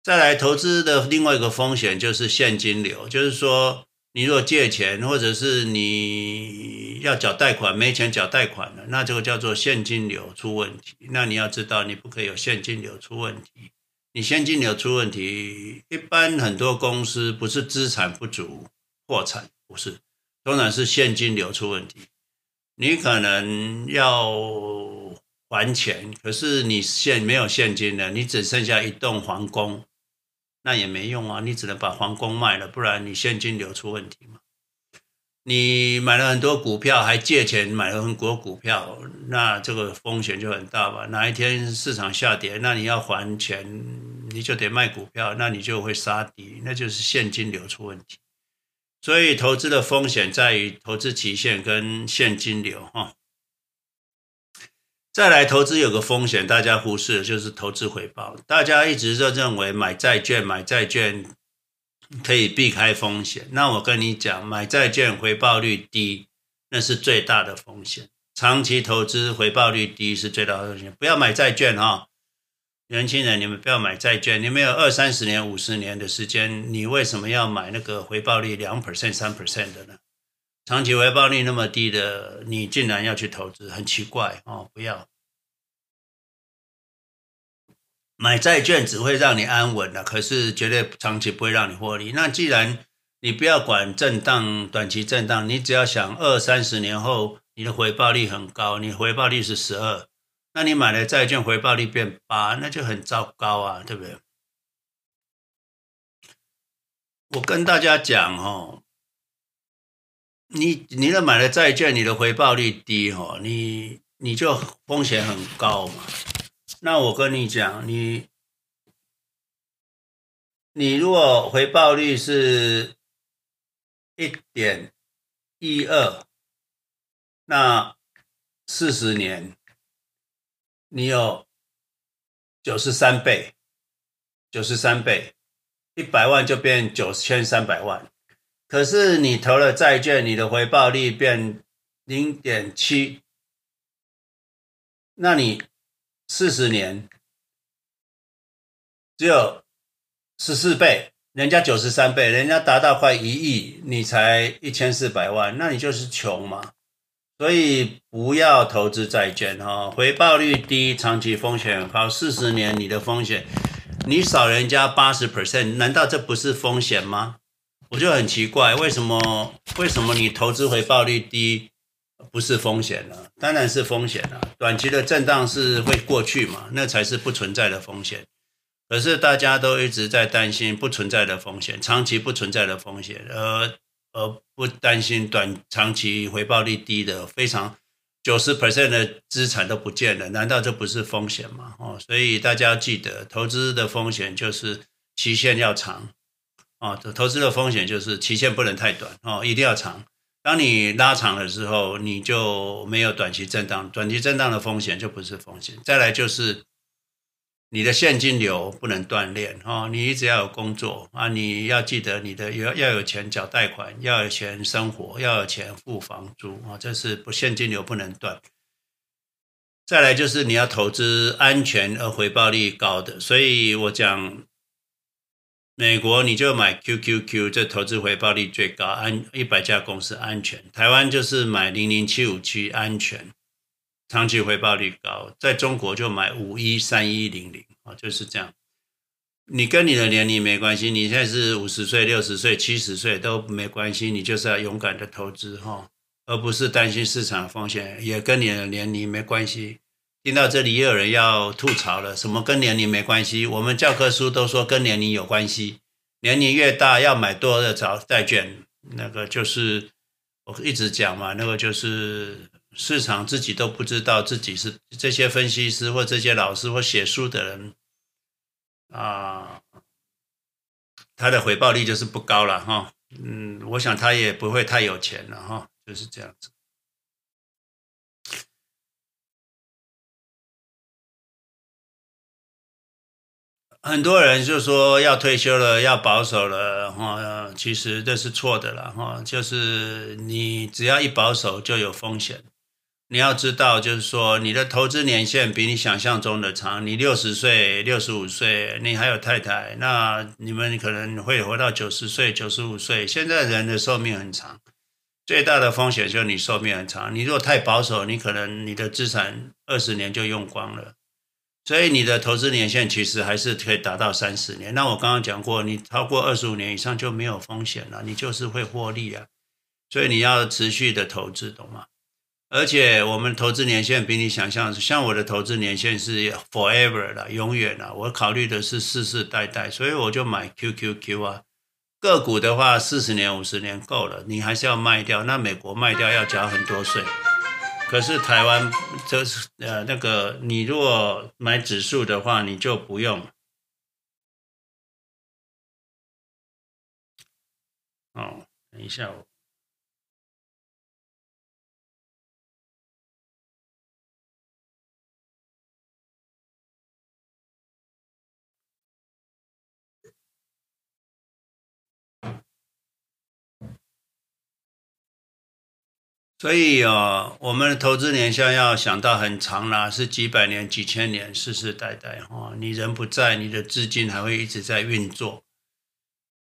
再来，投资的另外一个风险就是现金流，就是说你如果借钱或者是你要缴贷款没钱缴贷款了，那这个叫做现金流出问题。那你要知道，你不可以有现金流出问题。你现金流出问题，一般很多公司不是资产不足破产，不是，当然是现金流出问题。你可能要还钱，可是你现没有现金了，你只剩下一栋皇宫，那也没用啊，你只能把皇宫卖了，不然你现金流出问题。你买了很多股票，还借钱买了很多股票，那这个风险就很大吧？哪一天市场下跌，那你要还钱，你就得卖股票，那你就会杀低，那就是现金流出问题。所以投资的风险在于投资期限跟现金流哈。再来，投资有个风险，大家忽视的就是投资回报。大家一直都认为买债券，买债券。可以避开风险。那我跟你讲，买债券回报率低，那是最大的风险。长期投资回报率低是最大的风险。不要买债券哈，年轻人，你们不要买债券。你们有二三十年、五十年的时间，你为什么要买那个回报率两 percent、三 percent 的呢？长期回报率那么低的，你竟然要去投资，很奇怪哦！不要。买债券只会让你安稳的，可是绝对长期不会让你获利。那既然你不要管震荡、短期震荡，你只要想二三十年后你的回报率很高，你回报率是十二，那你买了债券回报率变八，那就很糟糕啊，对不对？我跟大家讲哦，你你的买了债券，你的回报率低哦，你你就风险很高嘛。那我跟你讲，你你如果回报率是一点一二，那四十年你有九十三倍，九十三倍，一百万就变九千三百万。可是你投了债券，你的回报率变零点七，那你。四十年只有十四倍，人家九十三倍，人家达到快一亿，你才一千四百万，那你就是穷嘛。所以不要投资债券哈，回报率低，长期风险高。四十年你的风险，你少人家八十 percent，难道这不是风险吗？我就很奇怪，为什么为什么你投资回报率低不是风险了？当然是风险了。短期的震荡是会过去嘛，那才是不存在的风险。可是大家都一直在担心不存在的风险，长期不存在的风险，而而不担心短长期回报率低的非常九十 percent 的资产都不见了，难道这不是风险吗？哦，所以大家要记得，投资的风险就是期限要长。啊，投资的风险就是期限不能太短哦，一定要长。当你拉长的时候，你就没有短期震荡，短期震荡的风险就不是风险。再来就是你的现金流不能断裂哦，你一直要有工作啊，你要记得你的要要有钱缴贷款，要有钱生活，要有钱付房租啊，这是不现金流不能断。再来就是你要投资安全而回报率高的，所以我讲。美国你就买 QQQ，这投资回报率最高，安一百家公司安全。台湾就是买零零七五七安全，长期回报率高。在中国就买五一三一零零啊，就是这样。你跟你的年龄没关系，你现在是五十岁、六十岁、七十岁都没关系，你就是要勇敢的投资哈，而不是担心市场风险，也跟你的年龄没关系。听到这里也有人要吐槽了，什么跟年龄没关系？我们教科书都说跟年龄有关系，年龄越大要买多的早债券，那个就是我一直讲嘛，那个就是市场自己都不知道自己是这些分析师或这些老师或写书的人啊，他的回报率就是不高了哈。嗯，我想他也不会太有钱了哈，就是这样子。很多人就说要退休了，要保守了，哈，其实这是错的了，哈，就是你只要一保守就有风险。你要知道，就是说你的投资年限比你想象中的长。你六十岁、六十五岁，你还有太太，那你们可能会活到九十岁、九十五岁。现在人的寿命很长，最大的风险就是你寿命很长。你如果太保守，你可能你的资产二十年就用光了。所以你的投资年限其实还是可以达到三十年。那我刚刚讲过，你超过二十五年以上就没有风险了，你就是会获利啊。所以你要持续的投资，懂吗？而且我们投资年限比你想象，像我的投资年限是 forever 了，永远了。我考虑的是世世代代，所以我就买 QQQ 啊。个股的话，四十年、五十年够了，你还是要卖掉。那美国卖掉要缴很多税。可是台湾就是呃那个，你如果买指数的话，你就不用。哦，等一下我。所以哦，我们的投资年限要想到很长啦，是几百年、几千年、世世代代哦。你人不在，你的资金还会一直在运作。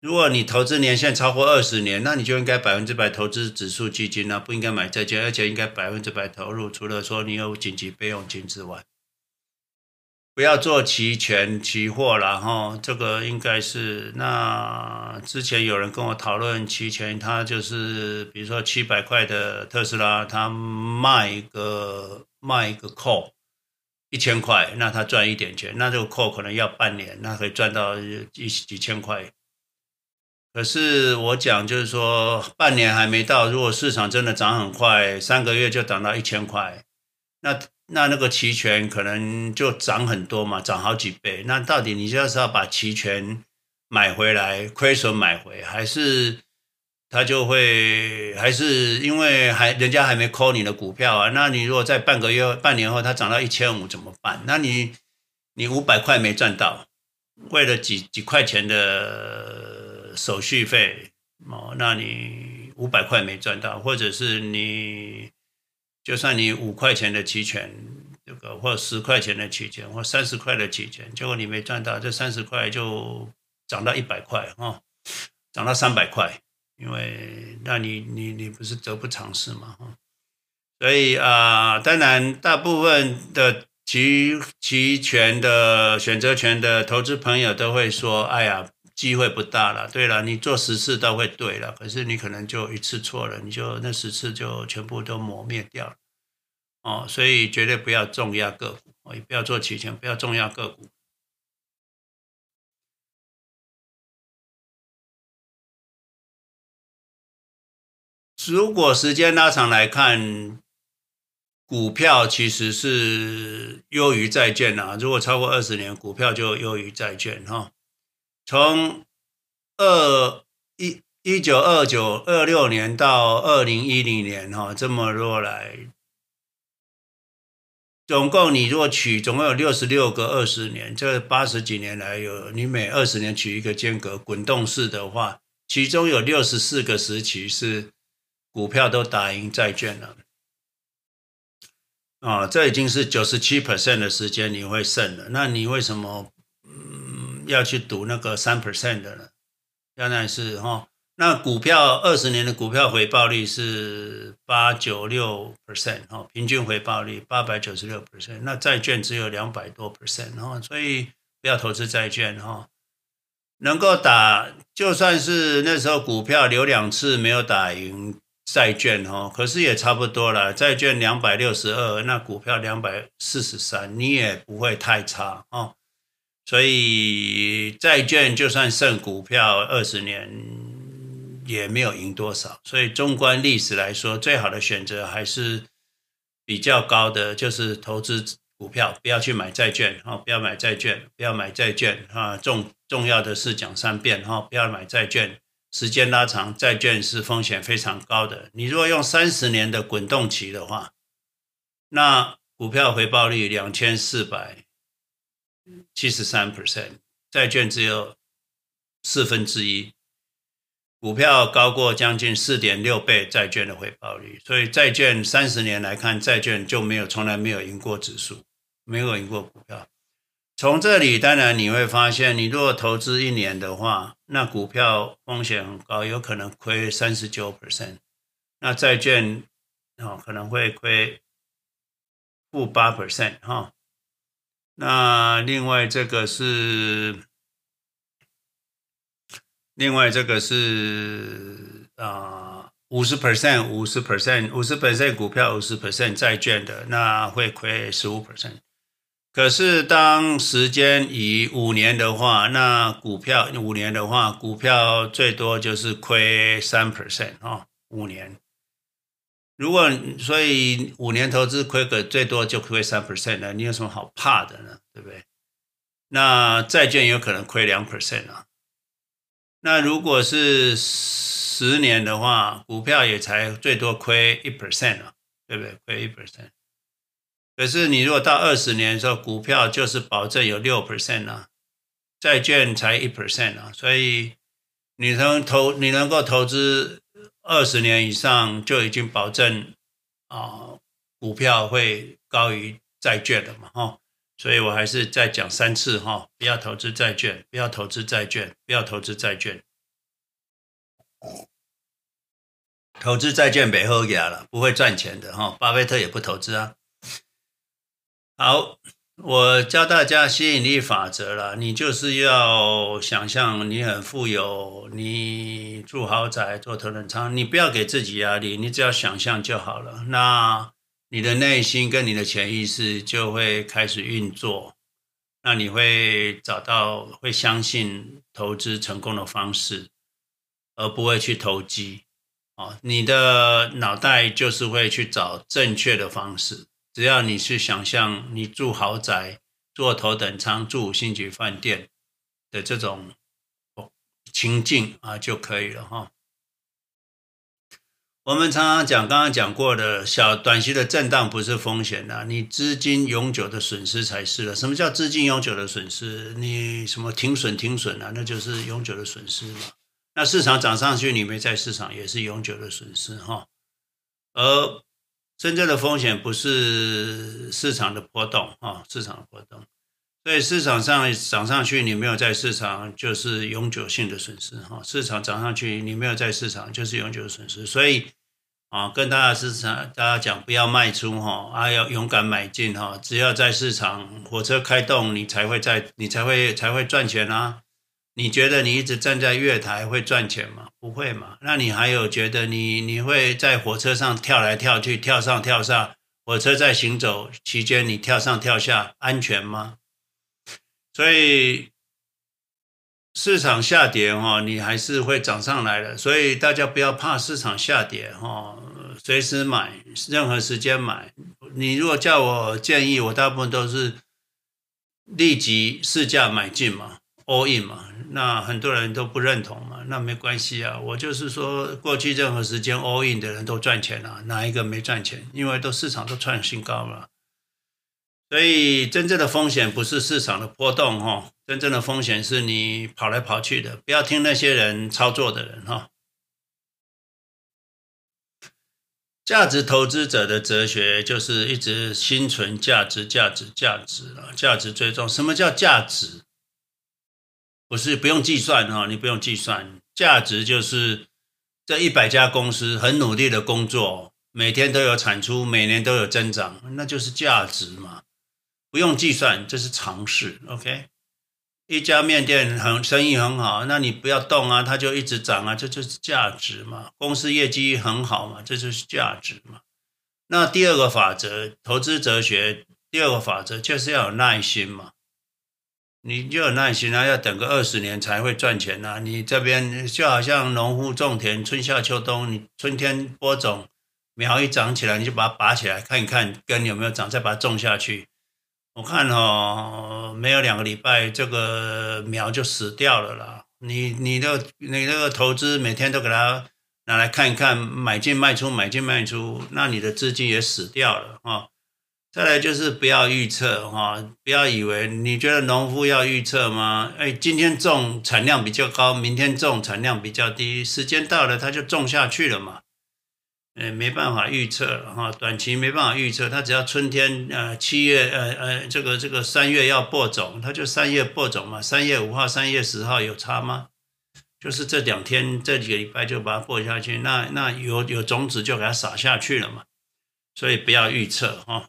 如果你投资年限超过二十年，那你就应该百分之百投资指数基金了，不应该买债券，而且应该百分之百投入。除了说你有紧急备用金之外。不要做期权期货了哈，这个应该是那之前有人跟我讨论期权，他就是比如说七百块的特斯拉，他卖一个卖一个 call 一千块，那他赚一点钱，那这个 call 可能要半年，那可以赚到一几千块。可是我讲就是说半年还没到，如果市场真的涨很快，三个月就涨到一千块，那。那那个期权可能就涨很多嘛，涨好几倍。那到底你就是要把期权买回来，亏损买回，还是他就会，还是因为还人家还没 call 你的股票啊？那你如果在半个月、半年后它涨到一千五怎么办？那你你五百块没赚到，为了几几块钱的手续费哦，那你五百块没赚到，或者是你。就算你五块钱的期权，这个或十块钱的期权，或三十块的期权，结果你没赚到，这三十块就涨到一百块啊，涨到三百块，因为那你你你不是得不偿失嘛？所以啊，当然大部分的期期权的选择权的投资朋友都会说：“哎呀，机会不大了。”对了，你做十次都会对了，可是你可能就一次错了，你就那十次就全部都磨灭掉了。哦，所以绝对不要重压个股，也不要做期权，不要重压个股。如果时间拉长来看，股票其实是优于债券啊。如果超过二十年，股票就优于债券哈。从二一一九二九二六年到二零一零年哈，这么多来，总共你如果取，总共有六十六个二十年，这八十几年来有你每二十年取一个间隔滚动式的话，其中有六十四个时期是。股票都打赢债券了，啊，这已经是九十七 percent 的时间你会胜了。那你为什么要去赌那个三 percent 的了，当然是哈，那股票二十年的股票回报率是八九六 percent 哈，平均回报率八百九十六 percent。那债券只有两百多 percent 哈，所以不要投资债券哈。能够打，就算是那时候股票留两次没有打赢。债券哈，可是也差不多了。债券两百六十二，那股票两百四十三，你也不会太差哦。所以债券就算胜股票二十年，也没有赢多少。所以纵观历史来说，最好的选择还是比较高的，就是投资股票，不要去买债券哈，不要买债券，不要买债券啊。重重要的是讲三遍哈，不要买债券。时间拉长，债券是风险非常高的。你如果用三十年的滚动期的话，那股票回报率两千四百七十三 percent，债券只有四分之一，股票高过将近四点六倍债券的回报率。所以债券三十年来看，债券就没有从来没有赢过指数，没有赢过股票。从这里，当然你会发现，你如果投资一年的话，那股票风险很高，有可能亏三十九 percent。那债券啊，可能会亏负八 percent 哈。那另外这个是，另外这个是啊，五十 percent，五十 percent，五十 percent 股票，五十 percent 债券的，那会亏十五 percent。可是，当时间以五年的话，那股票五年的话，股票最多就是亏三 percent 哦。五年，如果所以五年投资亏个最多就亏三 percent 了，你有什么好怕的呢？对不对？那债券有可能亏两 percent 啊。那如果是十年的话，股票也才最多亏一 percent 啊，对不对？亏一 percent。可是你如果到二十年的时候，股票就是保证有六 percent 啊，债券才一 percent 啊，所以你能投你能够投资二十年以上，就已经保证啊，股票会高于债券了嘛，哈，所以我还是再讲三次哈，不要投资债券，不要投资债券，不要投资债券，投资债券没好嘢了，不会赚钱的哈，巴菲特也不投资啊。好，我教大家吸引力法则了。你就是要想象你很富有，你住豪宅、坐头等舱，你不要给自己压力，你只要想象就好了。那你的内心跟你的潜意识就会开始运作，那你会找到会相信投资成功的方式，而不会去投机。哦，你的脑袋就是会去找正确的方式。只要你去想象你住豪宅、坐头等舱、住五星级饭店的这种情境啊，就可以了哈。我们常常讲，刚刚讲过的小短期的震荡不是风险呐，你资金永久的损失才是了。什么叫资金永久的损失？你什么停损停损啊？那就是永久的损失嘛。那市场涨上去，你没在市场也是永久的损失哈。而真正的风险不是市场的波动啊，市场的波动，所以市场上涨上去，你没有在市场，就是永久性的损失哈。市场涨上去，你没有在市场，就是永久的损失。所以啊，跟大家市场大家讲，不要卖出哈，啊要勇敢买进哈，只要在市场火车开动，你才会在你才会才会赚钱啊。你觉得你一直站在月台会赚钱吗？不会嘛？那你还有觉得你你会在火车上跳来跳去、跳上跳下？火车在行走期间你跳上跳下安全吗？所以市场下跌哈，你还是会涨上来的。所以大家不要怕市场下跌哈，随时买，任何时间买。你如果叫我建议，我大部分都是立即市价买进嘛，all in 嘛。那很多人都不认同嘛，那没关系啊。我就是说，过去任何时间 all in 的人都赚钱了，哪一个没赚钱？因为都市场都创新高了。所以真正的风险不是市场的波动哈，真正的风险是你跑来跑去的。不要听那些人操作的人哈。价值投资者的哲学就是一直心存价值，价值，价值啊，价值最重。什么叫价值？不是不用计算哈，你不用计算，价值就是这一百家公司很努力的工作，每天都有产出，每年都有增长，那就是价值嘛。不用计算，这是常识。OK，一家面店很生意很好，那你不要动啊，它就一直涨啊，这就是价值嘛。公司业绩很好嘛，这就是价值嘛。那第二个法则，投资哲学第二个法则就是要有耐心嘛。你就有耐心啊，要等个二十年才会赚钱啊。你这边就好像农户种田，春夏秋冬，你春天播种，苗一长起来，你就把它拔起来看一看根有没有长，再把它种下去。我看哦，没有两个礼拜，这个苗就死掉了啦。你你的你那个投资每天都给它拿来看一看，买进卖出，买进卖出，那你的资金也死掉了啊。再来就是不要预测哈，不要以为你觉得农夫要预测吗？哎，今天种产量比较高，明天种产量比较低，时间到了他就种下去了嘛。哎，没办法预测哈，短期没办法预测，他只要春天呃七月呃呃这个这个三月要播种，他就三月播种嘛，三月五号、三月十号有差吗？就是这两天这几个礼拜就把它播下去，那那有有种子就给它撒下去了嘛。所以不要预测哈。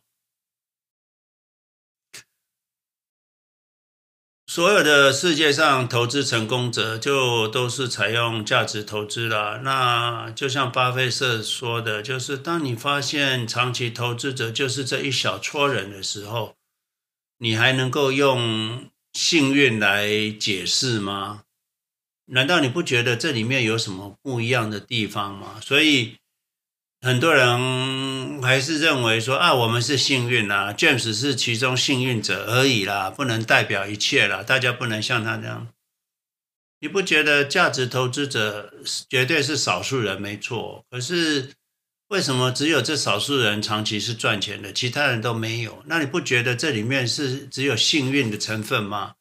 所有的世界上投资成功者就都是采用价值投资了。那就像巴菲特说的，就是当你发现长期投资者就是这一小撮人的时候，你还能够用幸运来解释吗？难道你不觉得这里面有什么不一样的地方吗？所以。很多人还是认为说啊，我们是幸运啦，James 是其中幸运者而已啦，不能代表一切啦，大家不能像他这样。你不觉得价值投资者绝对是少数人没错？可是为什么只有这少数人长期是赚钱的，其他人都没有？那你不觉得这里面是只有幸运的成分吗？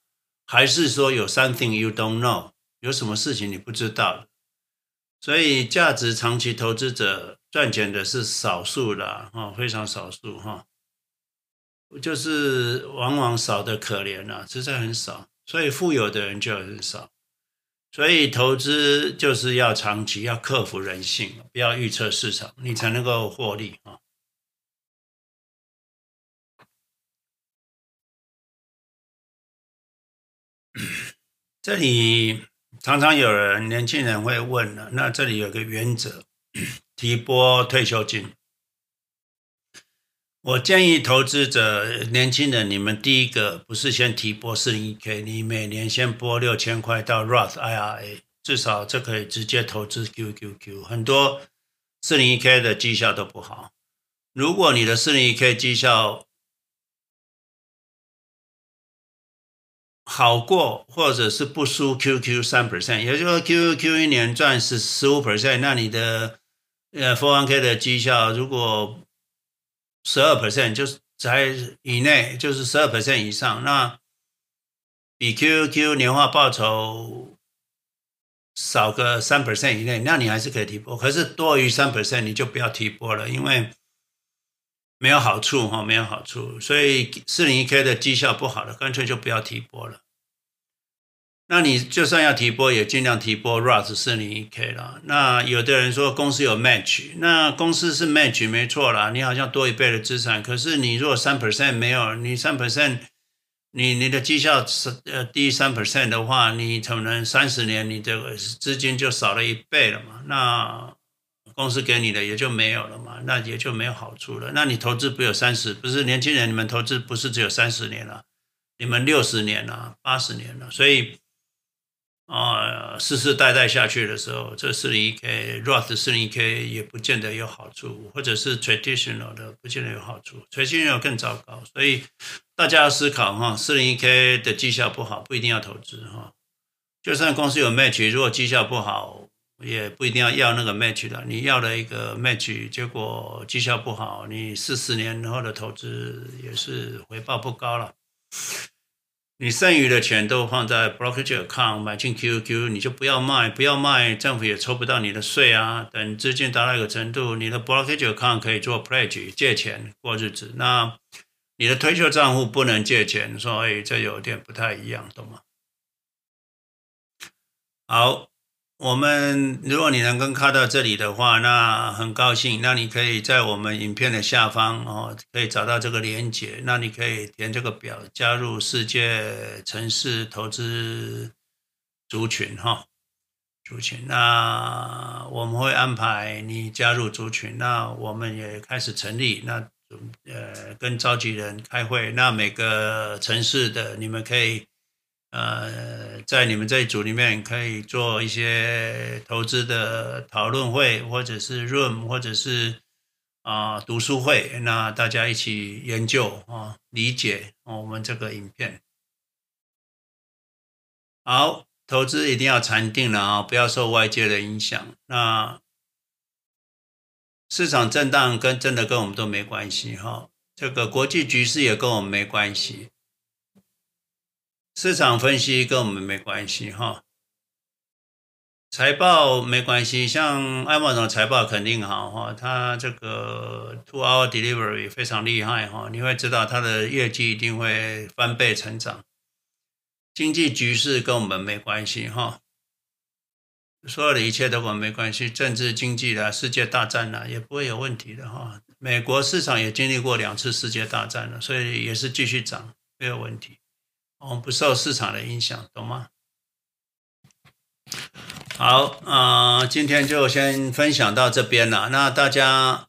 还是说有 something you don't know，有什么事情你不知道？所以价值长期投资者。赚钱的是少数的哈，非常少数哈，就是往往少得可怜了，实在很少，所以富有的人就很少，所以投资就是要长期，要克服人性，不要预测市场，你才能够获利啊。这里常常有人年轻人会问了，那这里有个原则。提拨退休金，我建议投资者年轻人，你们第一个不是先提拨四零一 k，你每年先拨六千块到 Roth IRA，至少这可以直接投资 QQQ。很多四零一 k 的绩效都不好，如果你的四零一 k 绩效好过，或者是不输 QQ 三 percent，也就是说 QQQ 一年赚十十五 percent，那你的呃，401k 的绩效如果十二 percent 就是在以内，就是十二 percent 以上，那比 QQ 年化报酬少个三 percent 以内，那你还是可以提拨。可是多于三 percent 你就不要提拨了，因为没有好处哈，没有好处。所以 401k 的绩效不好的，干脆就不要提拨了。那你就算要提拨，也尽量提拨 Roth 401k 了。那有的人说公司有 match，那公司是 match 没错啦，你好像多一倍的资产。可是你如果三 percent 没有，你三 percent，你你的绩效是呃低三 percent 的话，你可能三十年你这个资金就少了一倍了嘛。那公司给你的也就没有了嘛，那也就没有好处了。那你投资不有三十，不是年轻人，你们投资不是只有三十年了，你们六十年了，八十年了，所以。啊，世世代代下去的时候，这四零一 K Roth 四零一 K 也不见得有好处，或者是 traditional 的不见得有好处，traditional 更糟糕。所以大家要思考哈，四零一 K 的绩效不好，不一定要投资哈。就算公司有 match，如果绩效不好，也不一定要要那个 match 的。你要了一个 match，结果绩效不好，你四十年后的投资也是回报不高了。你剩余的钱都放在 brokerage account 买进 QQ，你就不要卖，不要卖，政府也抽不到你的税啊。等资金达到一个程度，你的 brokerage account 可以做 pledge 借钱过日子。那你的退休账户不能借钱，所以这有点不太一样，懂吗？好。我们，如果你能够看到这里的话，那很高兴。那你可以在我们影片的下方哦，可以找到这个连接。那你可以填这个表，加入世界城市投资族群哈，族群。那我们会安排你加入族群。那我们也开始成立。那呃，跟召集人开会。那每个城市的你们可以。呃，在你们这一组里面，可以做一些投资的讨论会，或者是 room，或者是啊、读书会，那大家一起研究啊、理解我们这个影片。好，投资一定要禅定了啊，不要受外界的影响。那市场震荡跟真的跟我们都没关系哈、这个国际局势也跟我们没关系。市场分析跟我们没关系哈，财报没关系，像艾默总财报肯定好哈，他这个 two hour delivery 非常厉害哈，你会知道他的业绩一定会翻倍成长。经济局势跟我们没关系哈，所有的一切都跟我们没关系，政治经济的世界大战了也不会有问题的哈。美国市场也经历过两次世界大战了，所以也是继续涨，没有问题。我们不受市场的影响，懂吗？好，啊、今天就先分享到这边了。那大家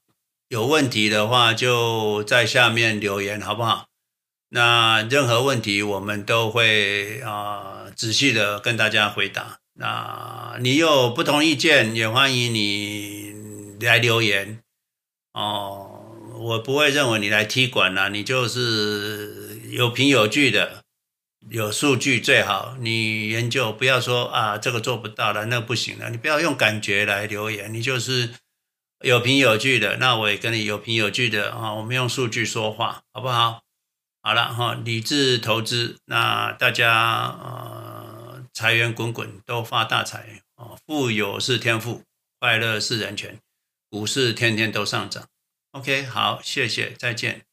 有问题的话，就在下面留言，好不好？那任何问题我们都会啊、仔细的跟大家回答。那你有不同意见，也欢迎你来留言哦。我不会认为你来踢馆了，你就是有凭有据的。有数据最好，你研究不要说啊，这个做不到了，那不行了。你不要用感觉来留言，你就是有凭有据的。那我也跟你有凭有据的啊，我们用数据说话，好不好？好了哈，理智投资，那大家呃财源滚滚，都发大财啊！富有是天赋，快乐是人权，股市天天都上涨。OK，好，谢谢，再见。